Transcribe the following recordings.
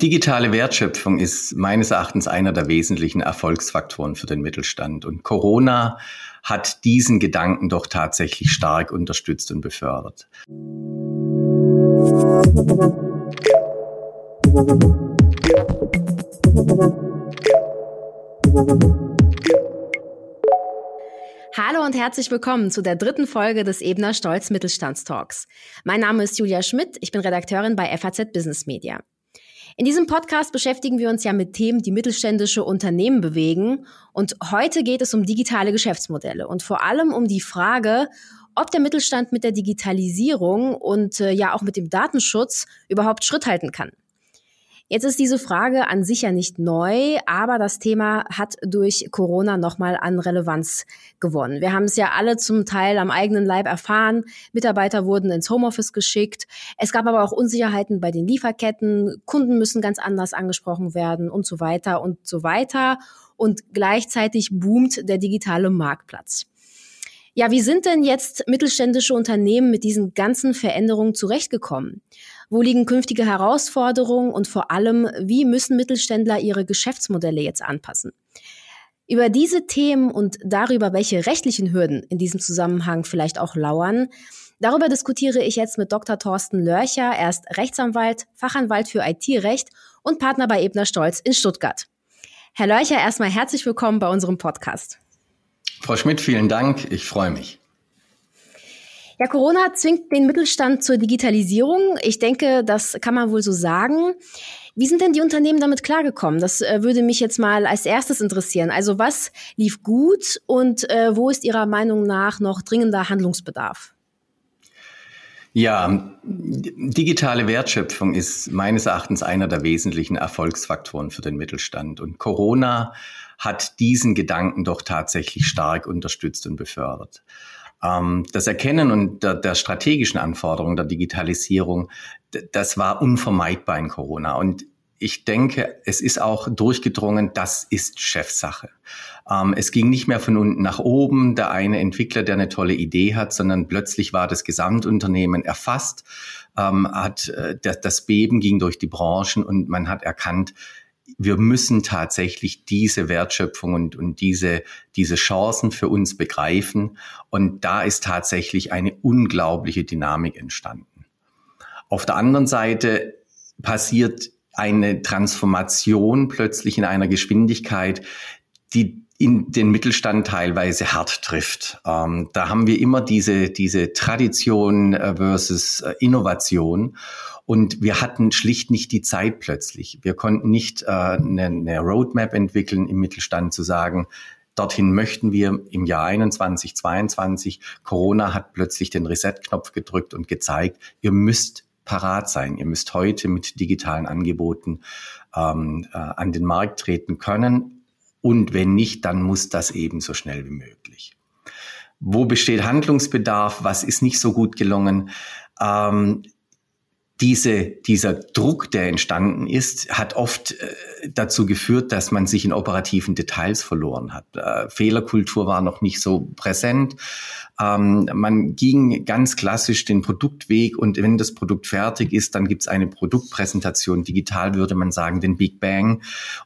Digitale Wertschöpfung ist meines Erachtens einer der wesentlichen Erfolgsfaktoren für den Mittelstand. Und Corona hat diesen Gedanken doch tatsächlich stark unterstützt und befördert. Hallo und herzlich willkommen zu der dritten Folge des Ebner Stolz Mittelstandstalks. Mein Name ist Julia Schmidt, ich bin Redakteurin bei FAZ Business Media. In diesem Podcast beschäftigen wir uns ja mit Themen, die mittelständische Unternehmen bewegen. Und heute geht es um digitale Geschäftsmodelle und vor allem um die Frage, ob der Mittelstand mit der Digitalisierung und äh, ja auch mit dem Datenschutz überhaupt Schritt halten kann. Jetzt ist diese Frage an sich ja nicht neu, aber das Thema hat durch Corona nochmal an Relevanz gewonnen. Wir haben es ja alle zum Teil am eigenen Leib erfahren. Mitarbeiter wurden ins Homeoffice geschickt. Es gab aber auch Unsicherheiten bei den Lieferketten. Kunden müssen ganz anders angesprochen werden und so weiter und so weiter. Und gleichzeitig boomt der digitale Marktplatz. Ja, wie sind denn jetzt mittelständische Unternehmen mit diesen ganzen Veränderungen zurechtgekommen? Wo liegen künftige Herausforderungen und vor allem, wie müssen Mittelständler ihre Geschäftsmodelle jetzt anpassen? Über diese Themen und darüber, welche rechtlichen Hürden in diesem Zusammenhang vielleicht auch lauern, darüber diskutiere ich jetzt mit Dr. Thorsten Lörcher. Er ist Rechtsanwalt, Fachanwalt für IT-Recht und Partner bei Ebner Stolz in Stuttgart. Herr Lörcher, erstmal herzlich willkommen bei unserem Podcast. Frau Schmidt, vielen Dank. Ich freue mich. Ja, Corona zwingt den Mittelstand zur Digitalisierung. Ich denke, das kann man wohl so sagen. Wie sind denn die Unternehmen damit klargekommen? Das äh, würde mich jetzt mal als erstes interessieren. Also was lief gut und äh, wo ist Ihrer Meinung nach noch dringender Handlungsbedarf? Ja, digitale Wertschöpfung ist meines Erachtens einer der wesentlichen Erfolgsfaktoren für den Mittelstand. Und Corona hat diesen Gedanken doch tatsächlich stark unterstützt und befördert. Ähm, das Erkennen und der, der strategischen Anforderungen der Digitalisierung, das war unvermeidbar in Corona. Und ich denke, es ist auch durchgedrungen, das ist Chefsache. Ähm, es ging nicht mehr von unten nach oben, der eine Entwickler, der eine tolle Idee hat, sondern plötzlich war das Gesamtunternehmen erfasst, ähm, hat äh, das Beben ging durch die Branchen und man hat erkannt, wir müssen tatsächlich diese Wertschöpfung und, und diese, diese Chancen für uns begreifen. Und da ist tatsächlich eine unglaubliche Dynamik entstanden. Auf der anderen Seite passiert eine Transformation plötzlich in einer Geschwindigkeit, die in den Mittelstand teilweise hart trifft. Ähm, da haben wir immer diese, diese Tradition äh, versus äh, Innovation. Und wir hatten schlicht nicht die Zeit plötzlich. Wir konnten nicht äh, eine, eine Roadmap entwickeln im Mittelstand zu sagen, dorthin möchten wir im Jahr 21, 22. Corona hat plötzlich den Reset-Knopf gedrückt und gezeigt, ihr müsst parat sein. Ihr müsst heute mit digitalen Angeboten ähm, äh, an den Markt treten können. Und wenn nicht, dann muss das eben so schnell wie möglich. Wo besteht Handlungsbedarf? Was ist nicht so gut gelungen? Ähm, diese, dieser Druck, der entstanden ist, hat oft äh, dazu geführt, dass man sich in operativen Details verloren hat. Äh, Fehlerkultur war noch nicht so präsent. Ähm, man ging ganz klassisch den Produktweg und wenn das Produkt fertig ist, dann gibt es eine Produktpräsentation. Digital würde man sagen, den Big Bang.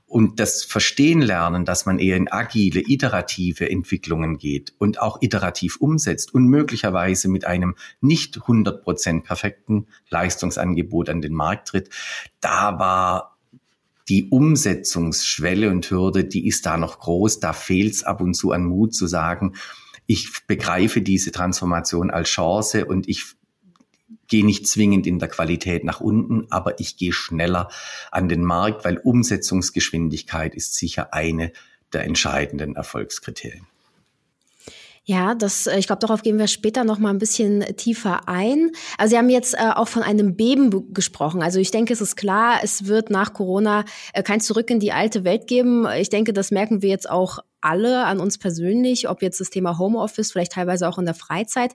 Und das Verstehen lernen, dass man eher in agile, iterative Entwicklungen geht und auch iterativ umsetzt und möglicherweise mit einem nicht 100% perfekten Leistungsangebot an den Markt tritt, da war die Umsetzungsschwelle und Hürde, die ist da noch groß. Da fehlt es ab und zu an Mut zu sagen, ich begreife diese Transformation als Chance und ich gehe nicht zwingend in der Qualität nach unten, aber ich gehe schneller an den Markt, weil Umsetzungsgeschwindigkeit ist sicher eine der entscheidenden Erfolgskriterien. Ja, das, äh, ich glaube, darauf gehen wir später noch mal ein bisschen tiefer ein. Also Sie haben jetzt äh, auch von einem Beben gesprochen. Also ich denke, es ist klar, es wird nach Corona äh, kein Zurück in die alte Welt geben. Ich denke, das merken wir jetzt auch alle an uns persönlich, ob jetzt das Thema Homeoffice, vielleicht teilweise auch in der Freizeit.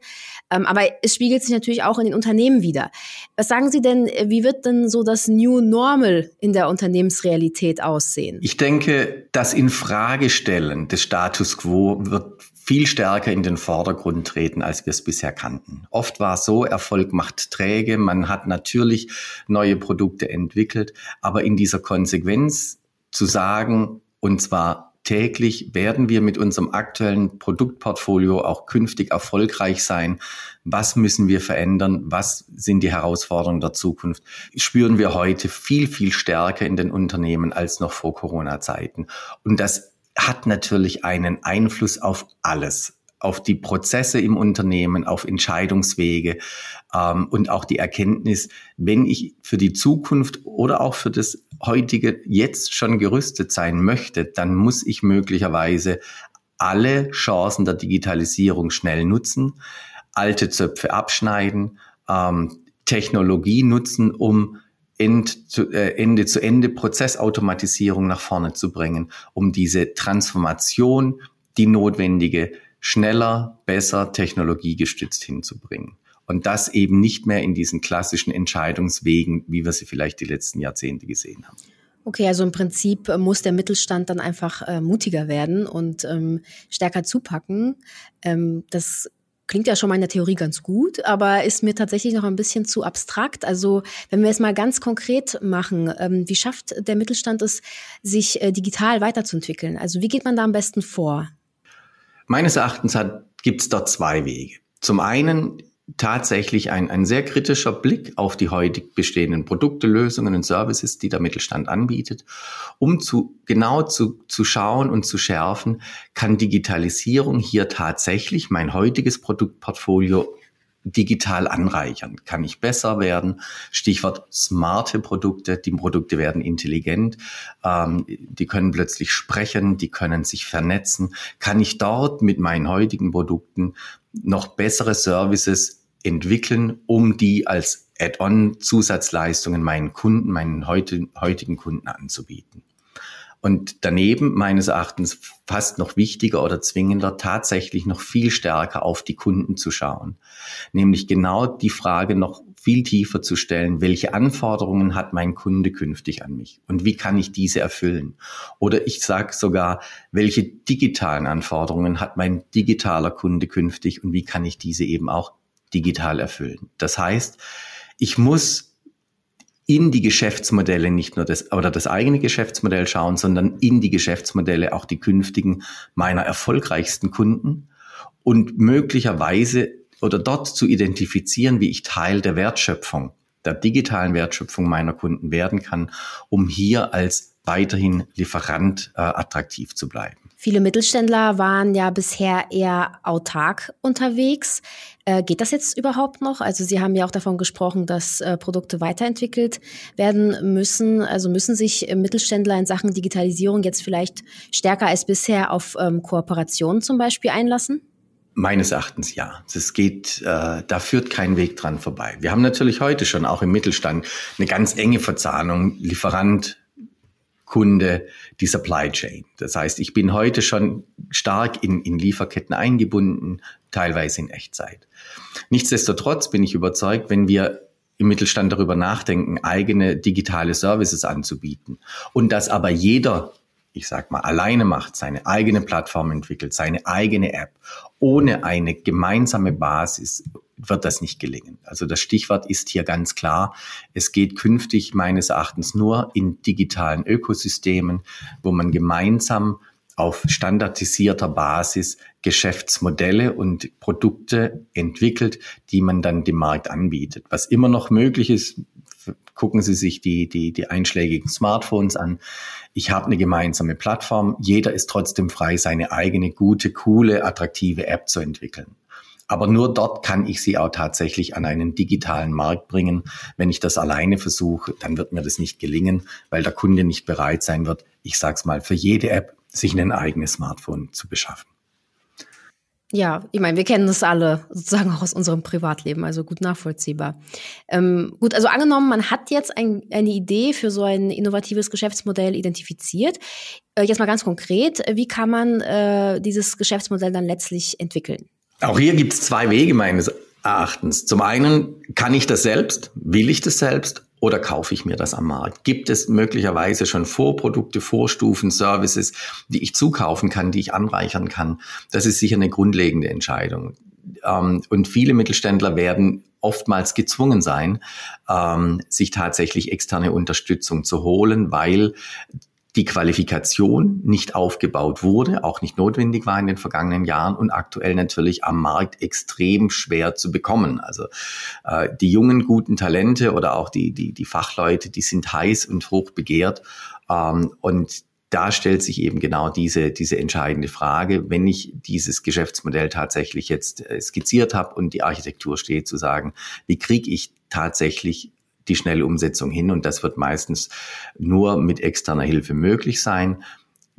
Ähm, aber es spiegelt sich natürlich auch in den Unternehmen wieder. Was sagen Sie denn, wie wird denn so das New Normal in der Unternehmensrealität aussehen? Ich denke, das Infragestellen des Status quo wird viel stärker in den Vordergrund treten, als wir es bisher kannten. Oft war es so, Erfolg macht träge, man hat natürlich neue Produkte entwickelt, aber in dieser Konsequenz zu sagen, und zwar täglich werden wir mit unserem aktuellen Produktportfolio auch künftig erfolgreich sein. Was müssen wir verändern? Was sind die Herausforderungen der Zukunft? Spüren wir heute viel, viel stärker in den Unternehmen als noch vor Corona-Zeiten. Und das hat natürlich einen Einfluss auf alles auf die Prozesse im Unternehmen, auf Entscheidungswege ähm, und auch die Erkenntnis, wenn ich für die Zukunft oder auch für das heutige jetzt schon gerüstet sein möchte, dann muss ich möglicherweise alle Chancen der Digitalisierung schnell nutzen, alte Zöpfe abschneiden, ähm, Technologie nutzen, um End zu, äh, Ende zu Ende Prozessautomatisierung nach vorne zu bringen, um diese Transformation, die notwendige, schneller, besser, technologiegestützt hinzubringen. Und das eben nicht mehr in diesen klassischen Entscheidungswegen, wie wir sie vielleicht die letzten Jahrzehnte gesehen haben. Okay, also im Prinzip muss der Mittelstand dann einfach äh, mutiger werden und ähm, stärker zupacken. Ähm, das Klingt ja schon mal in der Theorie ganz gut, aber ist mir tatsächlich noch ein bisschen zu abstrakt. Also wenn wir es mal ganz konkret machen, ähm, wie schafft der Mittelstand es, sich äh, digital weiterzuentwickeln? Also wie geht man da am besten vor? Meines Erachtens gibt es dort zwei Wege. Zum einen tatsächlich ein, ein sehr kritischer Blick auf die heute bestehenden Produkte, Lösungen und Services, die der Mittelstand anbietet, um zu genau zu, zu schauen und zu schärfen, kann Digitalisierung hier tatsächlich mein heutiges Produktportfolio digital anreichern? Kann ich besser werden? Stichwort smarte Produkte. Die Produkte werden intelligent. Ähm, die können plötzlich sprechen. Die können sich vernetzen. Kann ich dort mit meinen heutigen Produkten noch bessere Services entwickeln, um die als Add-on Zusatzleistungen meinen Kunden, meinen heutigen Kunden anzubieten? Und daneben meines Erachtens fast noch wichtiger oder zwingender, tatsächlich noch viel stärker auf die Kunden zu schauen. Nämlich genau die Frage noch viel tiefer zu stellen, welche Anforderungen hat mein Kunde künftig an mich und wie kann ich diese erfüllen? Oder ich sage sogar, welche digitalen Anforderungen hat mein digitaler Kunde künftig und wie kann ich diese eben auch digital erfüllen? Das heißt, ich muss in die Geschäftsmodelle nicht nur das oder das eigene Geschäftsmodell schauen, sondern in die Geschäftsmodelle auch die künftigen meiner erfolgreichsten Kunden und möglicherweise oder dort zu identifizieren, wie ich Teil der Wertschöpfung, der digitalen Wertschöpfung meiner Kunden werden kann, um hier als weiterhin Lieferant äh, attraktiv zu bleiben. Viele Mittelständler waren ja bisher eher autark unterwegs. Äh, geht das jetzt überhaupt noch? Also Sie haben ja auch davon gesprochen, dass äh, Produkte weiterentwickelt werden müssen. Also müssen sich Mittelständler in Sachen Digitalisierung jetzt vielleicht stärker als bisher auf ähm, Kooperationen zum Beispiel einlassen? Meines Erachtens ja. Es geht, äh, da führt kein Weg dran vorbei. Wir haben natürlich heute schon auch im Mittelstand eine ganz enge Verzahnung Lieferant, Kunde, die Supply Chain. Das heißt, ich bin heute schon stark in, in Lieferketten eingebunden, teilweise in Echtzeit. Nichtsdestotrotz bin ich überzeugt, wenn wir im Mittelstand darüber nachdenken, eigene digitale Services anzubieten und dass aber jeder ich sag mal, alleine macht, seine eigene Plattform entwickelt, seine eigene App, ohne eine gemeinsame Basis wird das nicht gelingen. Also das Stichwort ist hier ganz klar. Es geht künftig meines Erachtens nur in digitalen Ökosystemen, wo man gemeinsam auf standardisierter Basis Geschäftsmodelle und Produkte entwickelt, die man dann dem Markt anbietet. Was immer noch möglich ist, gucken Sie sich die, die, die einschlägigen Smartphones an. Ich habe eine gemeinsame Plattform. Jeder ist trotzdem frei, seine eigene gute, coole, attraktive App zu entwickeln. Aber nur dort kann ich sie auch tatsächlich an einen digitalen Markt bringen. Wenn ich das alleine versuche, dann wird mir das nicht gelingen, weil der Kunde nicht bereit sein wird, ich sag's mal, für jede App sich ein eigenes Smartphone zu beschaffen. Ja, ich meine, wir kennen das alle sozusagen auch aus unserem Privatleben, also gut nachvollziehbar. Ähm, gut, also angenommen, man hat jetzt ein, eine Idee für so ein innovatives Geschäftsmodell identifiziert. Äh, jetzt mal ganz konkret, wie kann man äh, dieses Geschäftsmodell dann letztlich entwickeln? Auch hier gibt es zwei Wege meines Erachtens. Zum einen kann ich das selbst, will ich das selbst oder kaufe ich mir das am Markt? Gibt es möglicherweise schon Vorprodukte, Vorstufen, Services, die ich zukaufen kann, die ich anreichern kann? Das ist sicher eine grundlegende Entscheidung. Ähm, und viele Mittelständler werden oftmals gezwungen sein, ähm, sich tatsächlich externe Unterstützung zu holen, weil die Qualifikation nicht aufgebaut wurde, auch nicht notwendig war in den vergangenen Jahren und aktuell natürlich am Markt extrem schwer zu bekommen. Also äh, die jungen guten Talente oder auch die, die, die Fachleute, die sind heiß und hoch begehrt. Ähm, und da stellt sich eben genau diese, diese entscheidende Frage, wenn ich dieses Geschäftsmodell tatsächlich jetzt äh, skizziert habe und die Architektur steht, zu sagen, wie kriege ich tatsächlich die schnelle Umsetzung hin. Und das wird meistens nur mit externer Hilfe möglich sein.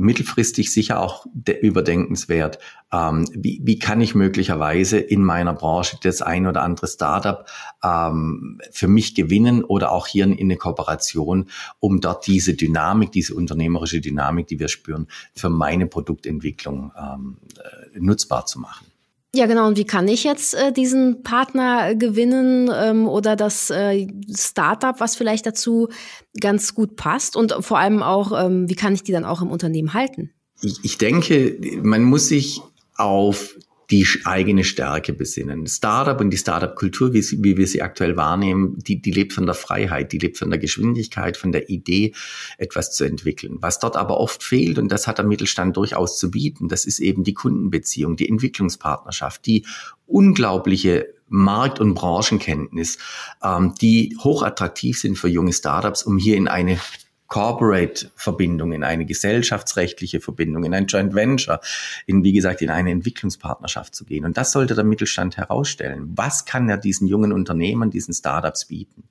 Mittelfristig sicher auch überdenkenswert. Ähm, wie, wie kann ich möglicherweise in meiner Branche das ein oder andere Startup ähm, für mich gewinnen oder auch hier in eine Kooperation, um dort diese Dynamik, diese unternehmerische Dynamik, die wir spüren, für meine Produktentwicklung ähm, äh, nutzbar zu machen. Ja, genau. Und wie kann ich jetzt äh, diesen Partner gewinnen ähm, oder das äh, Startup, was vielleicht dazu ganz gut passt? Und vor allem auch, ähm, wie kann ich die dann auch im Unternehmen halten? Ich, ich denke, man muss sich auf die eigene Stärke besinnen. Startup und die Startup-Kultur, wie, wie, wir sie aktuell wahrnehmen, die, die lebt von der Freiheit, die lebt von der Geschwindigkeit, von der Idee, etwas zu entwickeln. Was dort aber oft fehlt, und das hat der Mittelstand durchaus zu bieten, das ist eben die Kundenbeziehung, die Entwicklungspartnerschaft, die unglaubliche Markt- und Branchenkenntnis, ähm, die hochattraktiv sind für junge Startups, um hier in eine Corporate-Verbindung, in eine gesellschaftsrechtliche Verbindung, in ein Joint Venture, in, wie gesagt, in eine Entwicklungspartnerschaft zu gehen. Und das sollte der Mittelstand herausstellen. Was kann er diesen jungen Unternehmen, diesen Startups bieten?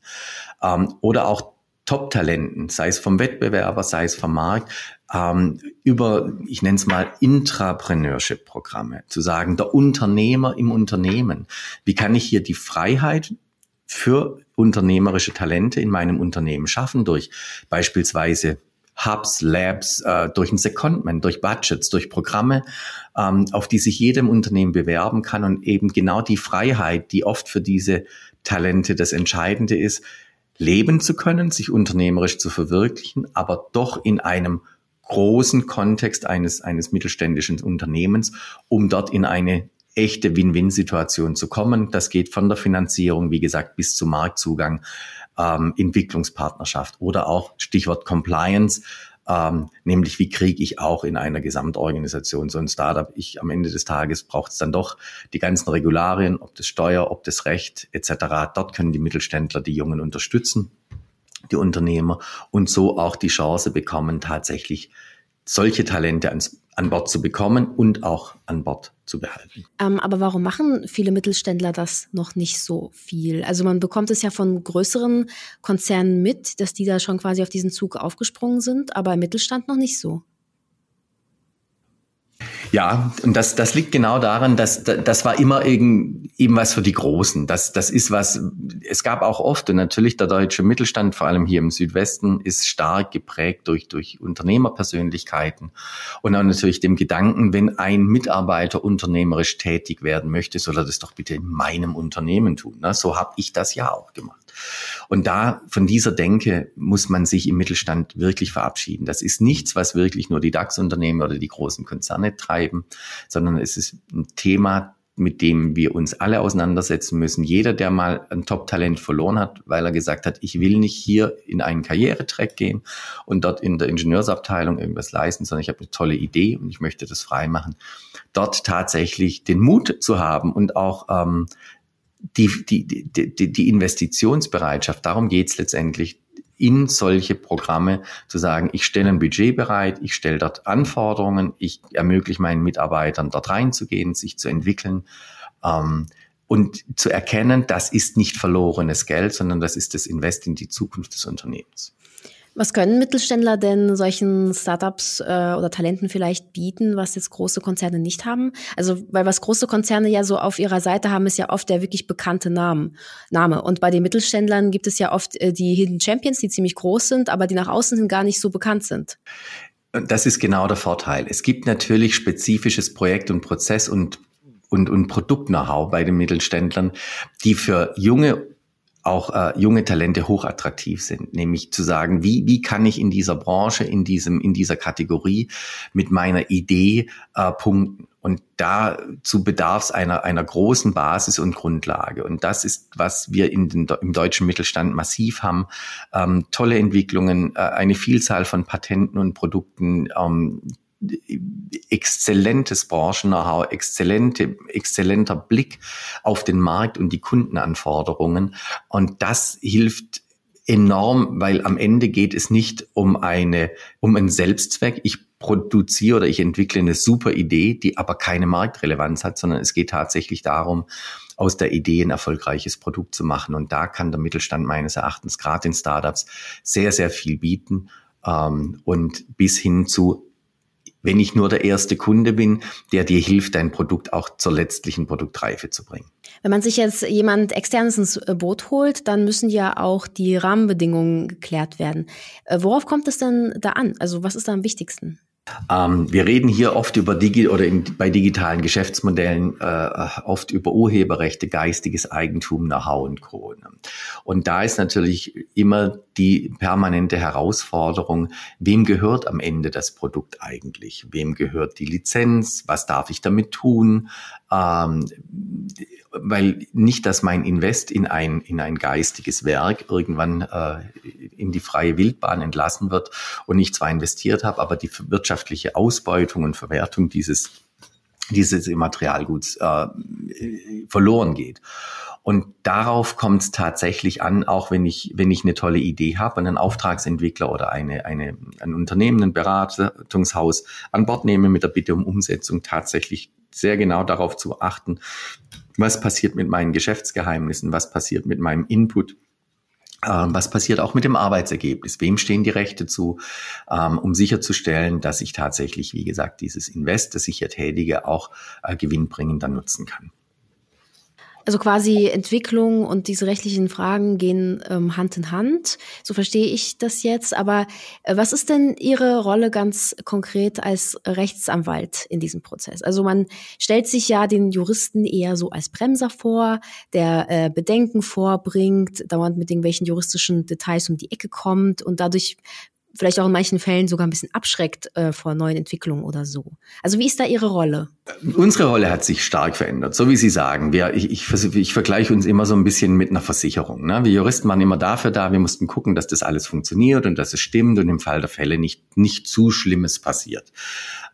Ähm, oder auch Top-Talenten, sei es vom Wettbewerber, sei es vom Markt, ähm, über, ich nenne es mal, Intrapreneurship-Programme, zu sagen, der Unternehmer im Unternehmen. Wie kann ich hier die Freiheit für unternehmerische Talente in meinem Unternehmen schaffen durch beispielsweise Hubs, Labs, äh, durch ein Secondment, durch Budgets, durch Programme, ähm, auf die sich jedem Unternehmen bewerben kann und eben genau die Freiheit, die oft für diese Talente das Entscheidende ist, leben zu können, sich unternehmerisch zu verwirklichen, aber doch in einem großen Kontext eines, eines mittelständischen Unternehmens, um dort in eine echte Win-Win-Situation zu kommen. Das geht von der Finanzierung, wie gesagt, bis zum Marktzugang, ähm, Entwicklungspartnerschaft oder auch Stichwort Compliance. Ähm, nämlich wie kriege ich auch in einer Gesamtorganisation so ein Startup. Ich am Ende des Tages braucht es dann doch die ganzen Regularien, ob das Steuer, ob das Recht etc. Dort können die Mittelständler die Jungen unterstützen, die Unternehmer und so auch die Chance bekommen, tatsächlich solche Talente ans, an Bord zu bekommen und auch an Bord zu behalten. Ähm, aber warum machen viele Mittelständler das noch nicht so viel? Also man bekommt es ja von größeren Konzernen mit, dass die da schon quasi auf diesen Zug aufgesprungen sind, aber im Mittelstand noch nicht so. Ja, und das, das liegt genau daran, dass das war immer eben, eben was für die Großen. Das, das ist was, es gab auch oft, und natürlich der deutsche Mittelstand, vor allem hier im Südwesten, ist stark geprägt durch, durch Unternehmerpersönlichkeiten und auch natürlich dem Gedanken, wenn ein Mitarbeiter unternehmerisch tätig werden möchte, soll er das doch bitte in meinem Unternehmen tun. Ne? So habe ich das ja auch gemacht. Und da von dieser Denke muss man sich im Mittelstand wirklich verabschieden. Das ist nichts, was wirklich nur die DAX-Unternehmen oder die großen Konzerne treiben, sondern es ist ein Thema, mit dem wir uns alle auseinandersetzen müssen. Jeder, der mal ein Top-Talent verloren hat, weil er gesagt hat, ich will nicht hier in einen Karrieretrack gehen und dort in der Ingenieursabteilung irgendwas leisten, sondern ich habe eine tolle Idee und ich möchte das frei machen. Dort tatsächlich den Mut zu haben und auch ähm, die, die, die, die Investitionsbereitschaft, darum geht's letztendlich, in solche Programme zu sagen, ich stelle ein Budget bereit, ich stelle dort Anforderungen, ich ermögliche meinen Mitarbeitern dort reinzugehen, sich zu entwickeln ähm, und zu erkennen, das ist nicht verlorenes Geld, sondern das ist das Invest in die Zukunft des Unternehmens. Was können Mittelständler denn solchen Startups äh, oder Talenten vielleicht bieten, was jetzt große Konzerne nicht haben? Also, weil was große Konzerne ja so auf ihrer Seite haben, ist ja oft der wirklich bekannte Namen, Name. Und bei den Mittelständlern gibt es ja oft äh, die Hidden Champions, die ziemlich groß sind, aber die nach außen hin gar nicht so bekannt sind. Das ist genau der Vorteil. Es gibt natürlich spezifisches Projekt- und Prozess- und und, und Produkt-Know-how bei den Mittelständlern, die für junge auch äh, junge Talente hochattraktiv sind, nämlich zu sagen, wie, wie kann ich in dieser Branche, in diesem, in dieser Kategorie mit meiner Idee äh, punkten. Und dazu bedarf es einer, einer großen Basis und Grundlage. Und das ist, was wir in den, im deutschen Mittelstand massiv haben. Ähm, tolle Entwicklungen, äh, eine Vielzahl von Patenten und Produkten, ähm, exzellentes Branchen-Know-how, exzellente, exzellenter Blick auf den Markt und die Kundenanforderungen. Und das hilft enorm, weil am Ende geht es nicht um eine, um einen Selbstzweck. Ich produziere oder ich entwickle eine super Idee, die aber keine Marktrelevanz hat, sondern es geht tatsächlich darum, aus der Idee ein erfolgreiches Produkt zu machen. Und da kann der Mittelstand meines Erachtens gerade in Startups sehr, sehr viel bieten. Ähm, und bis hin zu wenn ich nur der erste Kunde bin, der dir hilft, dein Produkt auch zur letztlichen Produktreife zu bringen. Wenn man sich jetzt jemand externes ins äh, Boot holt, dann müssen ja auch die Rahmenbedingungen geklärt werden. Äh, worauf kommt es denn da an? Also was ist da am wichtigsten? Ähm, wir reden hier oft über Digi oder in, bei digitalen Geschäftsmodellen äh, oft über Urheberrechte, geistiges Eigentum, Know-how und Co. Und da ist natürlich immer die permanente Herausforderung, wem gehört am Ende das Produkt eigentlich? Wem gehört die Lizenz? Was darf ich damit tun? Ähm, weil nicht, dass mein Invest in ein, in ein geistiges Werk irgendwann äh, in die freie Wildbahn entlassen wird und ich zwar investiert habe, aber die wirtschaftliche Ausbeutung und Verwertung dieses, dieses Materialguts äh, verloren geht. Und darauf kommt es tatsächlich an, auch wenn ich, wenn ich eine tolle Idee habe und einen Auftragsentwickler oder eine, eine, ein Unternehmen, ein Beratungshaus an Bord nehme mit der Bitte um Umsetzung, tatsächlich sehr genau darauf zu achten, was passiert mit meinen Geschäftsgeheimnissen, was passiert mit meinem Input, ähm, was passiert auch mit dem Arbeitsergebnis? Wem stehen die Rechte zu, ähm, um sicherzustellen, dass ich tatsächlich, wie gesagt, dieses Invest, das ich hier tätige, auch äh, gewinnbringend dann nutzen kann? Also quasi Entwicklung und diese rechtlichen Fragen gehen ähm, Hand in Hand. So verstehe ich das jetzt. Aber äh, was ist denn Ihre Rolle ganz konkret als Rechtsanwalt in diesem Prozess? Also man stellt sich ja den Juristen eher so als Bremser vor, der äh, Bedenken vorbringt, dauernd mit irgendwelchen juristischen Details um die Ecke kommt und dadurch vielleicht auch in manchen Fällen sogar ein bisschen abschreckt äh, vor neuen Entwicklungen oder so. Also wie ist da Ihre Rolle? Unsere Rolle hat sich stark verändert, so wie Sie sagen. Wir, ich, ich, ich vergleiche uns immer so ein bisschen mit einer Versicherung. Ne? Wir Juristen waren immer dafür da, wir mussten gucken, dass das alles funktioniert und dass es stimmt und im Fall der Fälle nicht, nicht zu Schlimmes passiert.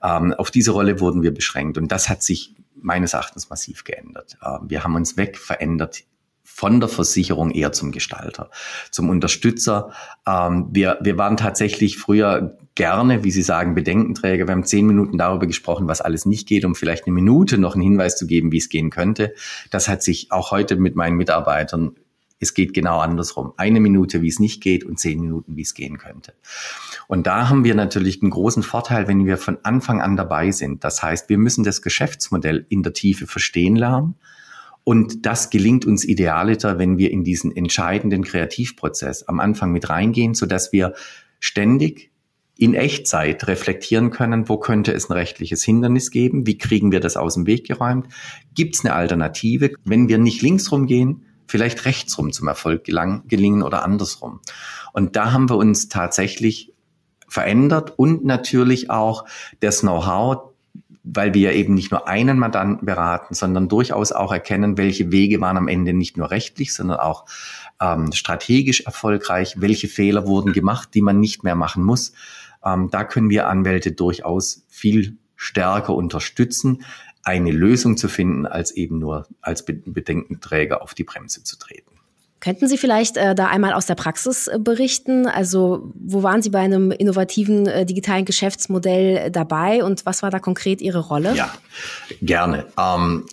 Ähm, auf diese Rolle wurden wir beschränkt und das hat sich meines Erachtens massiv geändert. Ähm, wir haben uns weg verändert von der Versicherung eher zum Gestalter, zum Unterstützer. Ähm, wir, wir waren tatsächlich früher gerne, wie Sie sagen, Bedenkenträger. Wir haben zehn Minuten darüber gesprochen, was alles nicht geht, um vielleicht eine Minute noch einen Hinweis zu geben, wie es gehen könnte. Das hat sich auch heute mit meinen Mitarbeitern es geht genau andersrum. Eine Minute, wie es nicht geht und zehn Minuten, wie es gehen könnte. Und da haben wir natürlich einen großen Vorteil, wenn wir von Anfang an dabei sind. Das heißt, wir müssen das Geschäftsmodell in der Tiefe verstehen lernen und das gelingt uns idealiter, wenn wir in diesen entscheidenden Kreativprozess am Anfang mit reingehen, so dass wir ständig in Echtzeit reflektieren können, wo könnte es ein rechtliches Hindernis geben, wie kriegen wir das aus dem Weg geräumt, gibt es eine Alternative, wenn wir nicht linksrum gehen, vielleicht rechtsrum zum Erfolg gelang, gelingen oder andersrum. Und da haben wir uns tatsächlich verändert und natürlich auch das Know-how weil wir eben nicht nur einen Mandanten beraten, sondern durchaus auch erkennen, welche Wege waren am Ende nicht nur rechtlich, sondern auch ähm, strategisch erfolgreich, welche Fehler wurden gemacht, die man nicht mehr machen muss. Ähm, da können wir Anwälte durchaus viel stärker unterstützen, eine Lösung zu finden, als eben nur als Bedenkenträger auf die Bremse zu treten. Könnten Sie vielleicht äh, da einmal aus der Praxis äh, berichten? Also wo waren Sie bei einem innovativen äh, digitalen Geschäftsmodell äh, dabei und was war da konkret Ihre Rolle? Ja, gerne. Ähm,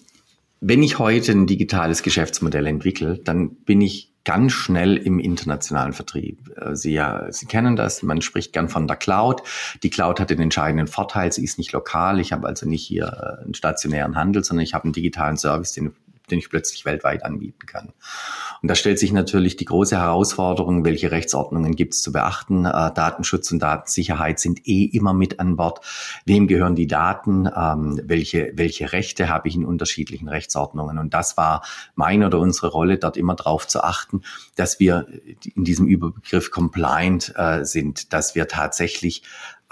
wenn ich heute ein digitales Geschäftsmodell entwickle, dann bin ich ganz schnell im internationalen Vertrieb. Äh, Sie, ja, Sie kennen das, man spricht gern von der Cloud. Die Cloud hat den entscheidenden Vorteil, sie ist nicht lokal. Ich habe also nicht hier äh, einen stationären Handel, sondern ich habe einen digitalen Service, den den ich plötzlich weltweit anbieten kann. Und da stellt sich natürlich die große Herausforderung, welche Rechtsordnungen gibt es zu beachten. Äh, Datenschutz und Datensicherheit sind eh immer mit an Bord. Wem gehören die Daten? Ähm, welche, welche Rechte habe ich in unterschiedlichen Rechtsordnungen? Und das war meine oder unsere Rolle, dort immer darauf zu achten, dass wir in diesem Überbegriff compliant äh, sind, dass wir tatsächlich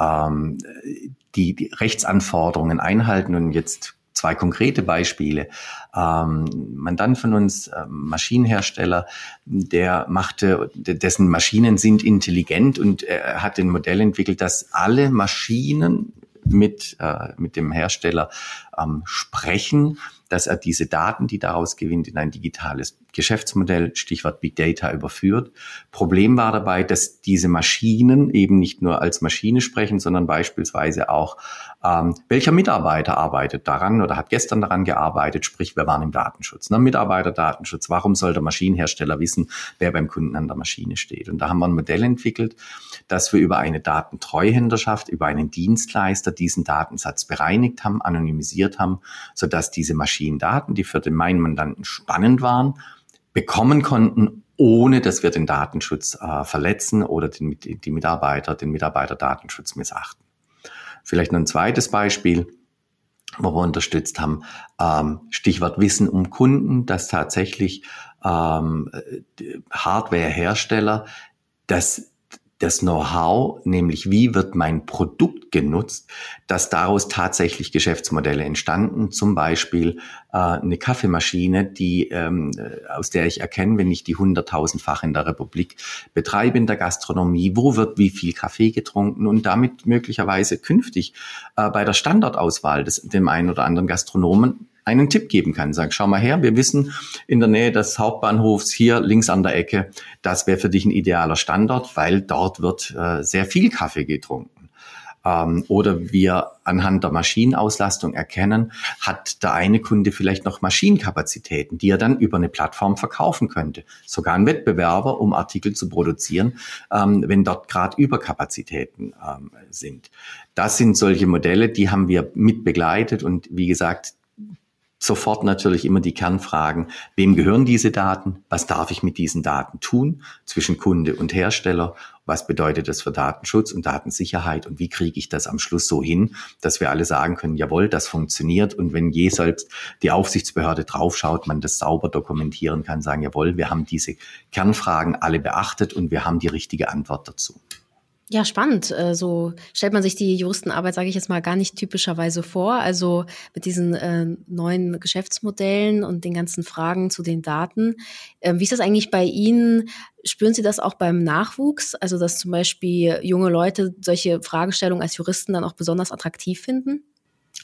ähm, die, die Rechtsanforderungen einhalten. Und jetzt zwei konkrete Beispiele. Ähm, Mandant von uns, äh, Maschinenhersteller, der machte, dessen Maschinen sind intelligent und er hat ein Modell entwickelt, dass alle Maschinen mit, äh, mit dem Hersteller ähm, sprechen dass er diese Daten, die daraus gewinnt, in ein digitales Geschäftsmodell, Stichwort Big Data, überführt. Problem war dabei, dass diese Maschinen eben nicht nur als Maschine sprechen, sondern beispielsweise auch, ähm, welcher Mitarbeiter arbeitet daran oder hat gestern daran gearbeitet, sprich, wir waren im Datenschutz. Ne? Mitarbeiterdatenschutz, warum soll der Maschinenhersteller wissen, wer beim Kunden an der Maschine steht? Und da haben wir ein Modell entwickelt, dass wir über eine Datentreuhänderschaft, über einen Dienstleister diesen Datensatz bereinigt haben, anonymisiert haben, sodass diese Maschinen Maschinendaten, die für den meinen Mandanten spannend waren, bekommen konnten, ohne dass wir den Datenschutz äh, verletzen oder den, die Mitarbeiter, den Mitarbeiterdatenschutz missachten. Vielleicht noch ein zweites Beispiel, wo wir unterstützt haben, ähm, Stichwort Wissen um Kunden, dass tatsächlich ähm, Hardwarehersteller das das Know-how, nämlich wie wird mein Produkt genutzt, dass daraus tatsächlich Geschäftsmodelle entstanden. Zum Beispiel äh, eine Kaffeemaschine, die ähm, aus der ich erkenne, wenn ich die hunderttausendfach in der Republik betreibe in der Gastronomie, wo wird wie viel Kaffee getrunken und damit möglicherweise künftig äh, bei der Standortauswahl des dem einen oder anderen Gastronomen einen Tipp geben kann. Sag, schau mal her, wir wissen in der Nähe des Hauptbahnhofs hier links an der Ecke, das wäre für dich ein idealer Standort, weil dort wird äh, sehr viel Kaffee getrunken. Ähm, oder wir anhand der Maschinenauslastung erkennen, hat der eine Kunde vielleicht noch Maschinenkapazitäten, die er dann über eine Plattform verkaufen könnte. Sogar ein Wettbewerber, um Artikel zu produzieren, ähm, wenn dort gerade Überkapazitäten ähm, sind. Das sind solche Modelle, die haben wir mit begleitet und wie gesagt, sofort natürlich immer die Kernfragen, wem gehören diese Daten, was darf ich mit diesen Daten tun zwischen Kunde und Hersteller, was bedeutet das für Datenschutz und Datensicherheit? Und wie kriege ich das am Schluss so hin, dass wir alle sagen können, jawohl, das funktioniert. Und wenn je selbst die Aufsichtsbehörde draufschaut, man das sauber dokumentieren kann, sagen, jawohl, wir haben diese Kernfragen alle beachtet und wir haben die richtige Antwort dazu. Ja, spannend. Äh, so stellt man sich die Juristenarbeit, sage ich jetzt mal, gar nicht typischerweise vor. Also mit diesen äh, neuen Geschäftsmodellen und den ganzen Fragen zu den Daten. Ähm, wie ist das eigentlich bei Ihnen? Spüren Sie das auch beim Nachwuchs? Also dass zum Beispiel junge Leute solche Fragestellungen als Juristen dann auch besonders attraktiv finden?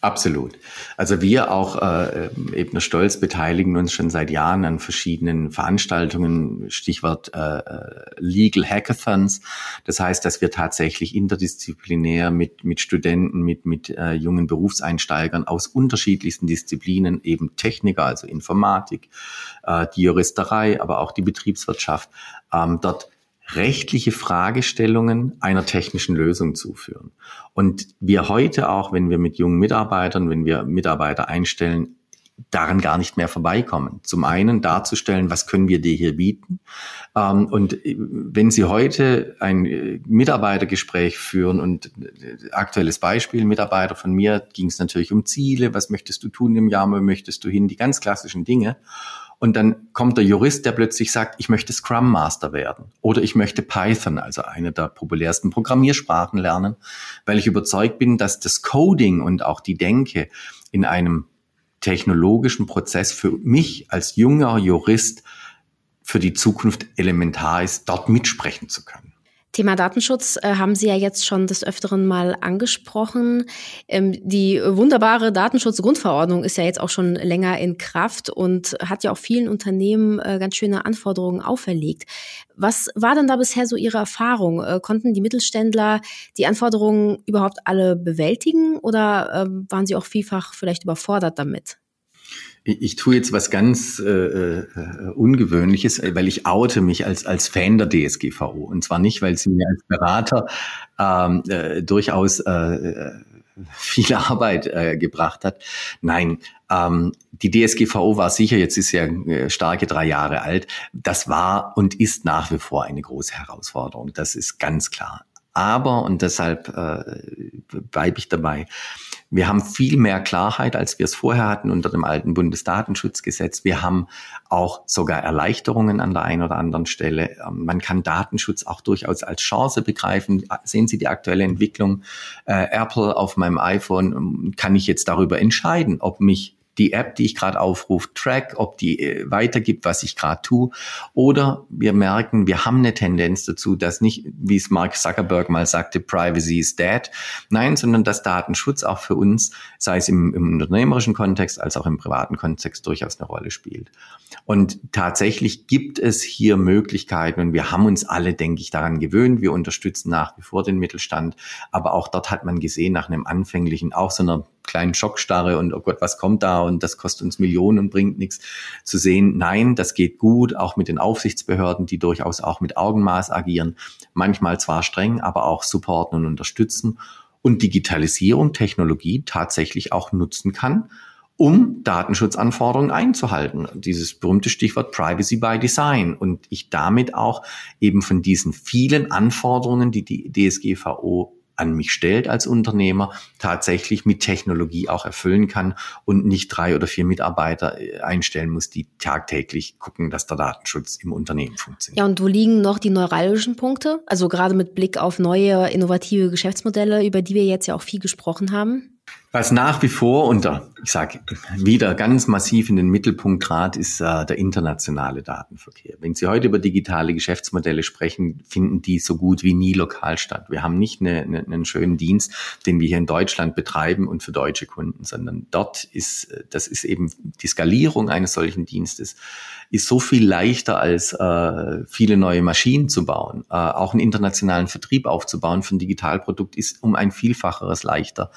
Absolut. Also wir auch äh, Ebner Stolz beteiligen uns schon seit Jahren an verschiedenen Veranstaltungen, Stichwort äh, äh, Legal Hackathons. Das heißt, dass wir tatsächlich interdisziplinär mit, mit Studenten, mit, mit äh, jungen Berufseinsteigern aus unterschiedlichsten Disziplinen, eben Techniker, also Informatik, äh, die Juristerei, aber auch die Betriebswirtschaft, ähm, dort rechtliche Fragestellungen einer technischen Lösung zuführen. Und wir heute auch, wenn wir mit jungen Mitarbeitern, wenn wir Mitarbeiter einstellen, daran gar nicht mehr vorbeikommen. Zum einen darzustellen, was können wir dir hier bieten. Ähm, und wenn Sie heute ein Mitarbeitergespräch führen und äh, aktuelles Beispiel, Mitarbeiter von mir, ging es natürlich um Ziele, was möchtest du tun im Jahr, wo möchtest du hin, die ganz klassischen Dinge. Und dann kommt der Jurist, der plötzlich sagt, ich möchte Scrum Master werden oder ich möchte Python, also eine der populärsten Programmiersprachen lernen, weil ich überzeugt bin, dass das Coding und auch die Denke in einem technologischen Prozess für mich als junger Jurist für die Zukunft elementar ist, dort mitsprechen zu können. Thema Datenschutz äh, haben Sie ja jetzt schon des Öfteren mal angesprochen. Ähm, die wunderbare Datenschutzgrundverordnung ist ja jetzt auch schon länger in Kraft und hat ja auch vielen Unternehmen äh, ganz schöne Anforderungen auferlegt. Was war denn da bisher so Ihre Erfahrung? Äh, konnten die Mittelständler die Anforderungen überhaupt alle bewältigen oder ähm, waren sie auch vielfach vielleicht überfordert damit? Ich, ich tue jetzt was ganz äh, äh, Ungewöhnliches, weil ich oute mich als, als Fan der DSGVO. Und zwar nicht, weil sie mir als Berater ähm, äh, durchaus äh, viel Arbeit äh, gebracht hat. Nein, ähm, die DSGVO war sicher, jetzt ist ja äh, starke drei Jahre alt, das war und ist nach wie vor eine große Herausforderung. Das ist ganz klar. Aber, und deshalb äh, bleibe ich dabei, wir haben viel mehr Klarheit, als wir es vorher hatten unter dem alten Bundesdatenschutzgesetz. Wir haben auch sogar Erleichterungen an der einen oder anderen Stelle. Ähm, man kann Datenschutz auch durchaus als Chance begreifen. Sehen Sie die aktuelle Entwicklung? Äh, Apple auf meinem iPhone ähm, kann ich jetzt darüber entscheiden, ob mich die App, die ich gerade aufrufe, track, ob die äh, weitergibt, was ich gerade tue. Oder wir merken, wir haben eine Tendenz dazu, dass nicht, wie es Mark Zuckerberg mal sagte, Privacy is dead. Nein, sondern dass Datenschutz auch für uns, sei es im, im unternehmerischen Kontext als auch im privaten Kontext, durchaus eine Rolle spielt. Und tatsächlich gibt es hier Möglichkeiten und wir haben uns alle, denke ich, daran gewöhnt. Wir unterstützen nach wie vor den Mittelstand. Aber auch dort hat man gesehen, nach einem anfänglichen, auch so einer kleinen Schockstarre und oh Gott, was kommt da? Und das kostet uns Millionen und bringt nichts, zu sehen, nein, das geht gut, auch mit den Aufsichtsbehörden, die durchaus auch mit Augenmaß agieren, manchmal zwar streng, aber auch supporten und unterstützen und Digitalisierung, Technologie tatsächlich auch nutzen kann, um Datenschutzanforderungen einzuhalten. Dieses berühmte Stichwort Privacy by Design. Und ich damit auch eben von diesen vielen Anforderungen, die die DSGVO an mich stellt als Unternehmer, tatsächlich mit Technologie auch erfüllen kann und nicht drei oder vier Mitarbeiter äh, einstellen muss, die tagtäglich gucken, dass der Datenschutz im Unternehmen funktioniert. Ja, und wo liegen noch die neuralgischen Punkte? Also gerade mit Blick auf neue, innovative Geschäftsmodelle, über die wir jetzt ja auch viel gesprochen haben. Was nach wie vor unter, ich sage wieder ganz massiv in den Mittelpunkt trat, ist äh, der internationale Datenverkehr. Wenn Sie heute über digitale Geschäftsmodelle sprechen, finden die so gut wie nie lokal statt. Wir haben nicht eine, eine, einen schönen Dienst, den wir hier in Deutschland betreiben und für deutsche Kunden, sondern dort ist, äh, das ist eben die Skalierung eines solchen Dienstes, ist so viel leichter als äh, viele neue Maschinen zu bauen. Äh, auch einen internationalen Vertrieb aufzubauen für ein Digitalprodukt ist um ein Vielfacheres leichter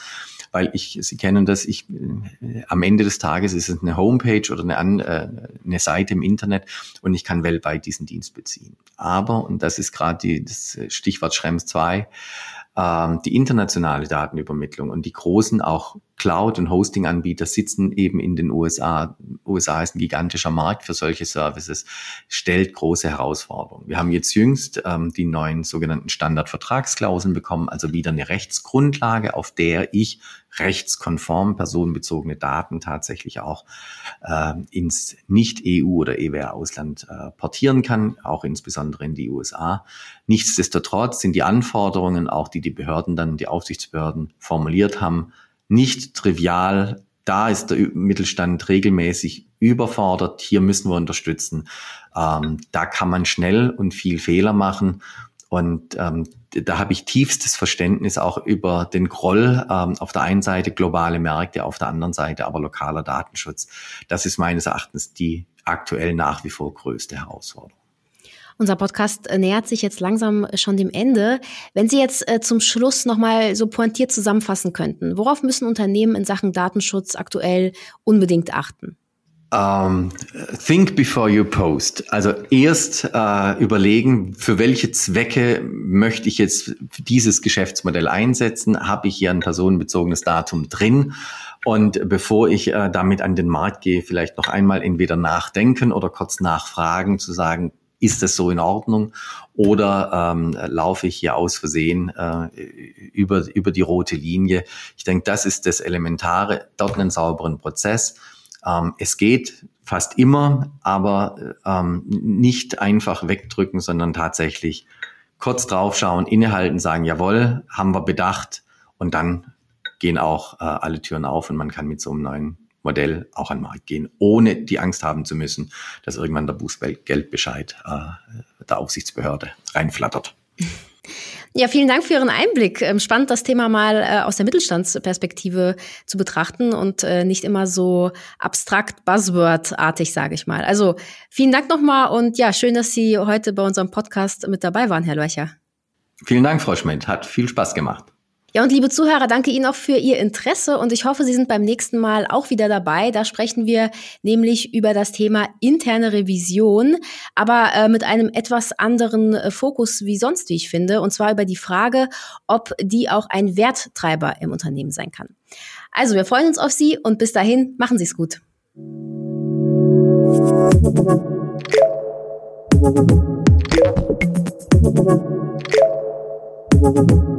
weil ich, Sie kennen das, ich, äh, am Ende des Tages ist es eine Homepage oder eine, äh, eine Seite im Internet und ich kann weltweit diesen Dienst beziehen. Aber, und das ist gerade das Stichwort Schrems 2, ähm, die internationale Datenübermittlung und die großen auch Cloud- und Hosting-Anbieter sitzen eben in den USA. USA ist ein gigantischer Markt für solche Services, stellt große Herausforderungen. Wir haben jetzt jüngst ähm, die neuen sogenannten Standardvertragsklauseln bekommen, also wieder eine Rechtsgrundlage, auf der ich rechtskonform personenbezogene Daten tatsächlich auch äh, ins Nicht-EU- oder EWR-Ausland äh, portieren kann, auch insbesondere in die USA. Nichtsdestotrotz sind die Anforderungen, auch die die Behörden dann, die Aufsichtsbehörden formuliert haben, nicht trivial. Da ist der Mittelstand regelmäßig überfordert. Hier müssen wir unterstützen. Ähm, da kann man schnell und viel Fehler machen. Und ähm, da habe ich tiefstes Verständnis auch über den Groll ähm, auf der einen Seite globale Märkte, auf der anderen Seite aber lokaler Datenschutz. Das ist meines Erachtens die aktuell nach wie vor größte Herausforderung. Unser Podcast äh, nähert sich jetzt langsam schon dem Ende. Wenn Sie jetzt äh, zum Schluss nochmal so pointiert zusammenfassen könnten, worauf müssen Unternehmen in Sachen Datenschutz aktuell unbedingt achten? Um, ähm, think before you post. Also erst äh, überlegen, für welche Zwecke möchte ich jetzt dieses Geschäftsmodell einsetzen? Habe ich hier ein personenbezogenes Datum drin? Und bevor ich äh, damit an den Markt gehe, vielleicht noch einmal entweder nachdenken oder kurz nachfragen, zu sagen, ist das so in Ordnung oder ähm, laufe ich hier aus Versehen äh, über, über die rote Linie? Ich denke, das ist das Elementare, dort einen sauberen Prozess. Ähm, es geht fast immer, aber ähm, nicht einfach wegdrücken, sondern tatsächlich kurz draufschauen, innehalten, sagen, jawohl, haben wir bedacht und dann gehen auch äh, alle Türen auf und man kann mit so einem neuen Modell auch an den Markt gehen, ohne die Angst haben zu müssen, dass irgendwann der Bußgeldbescheid äh, der Aufsichtsbehörde reinflattert. Ja, vielen Dank für Ihren Einblick. Ähm, spannend, das Thema mal äh, aus der Mittelstandsperspektive zu betrachten und äh, nicht immer so abstrakt Buzzword-artig, sage ich mal. Also vielen Dank nochmal und ja, schön, dass Sie heute bei unserem Podcast mit dabei waren, Herr Löcher. Vielen Dank, Frau Schmidt. Hat viel Spaß gemacht. Ja, und liebe Zuhörer, danke Ihnen auch für Ihr Interesse und ich hoffe, Sie sind beim nächsten Mal auch wieder dabei. Da sprechen wir nämlich über das Thema interne Revision, aber äh, mit einem etwas anderen äh, Fokus wie sonst, wie ich finde, und zwar über die Frage, ob die auch ein Werttreiber im Unternehmen sein kann. Also, wir freuen uns auf Sie und bis dahin, machen Sie es gut. Thank.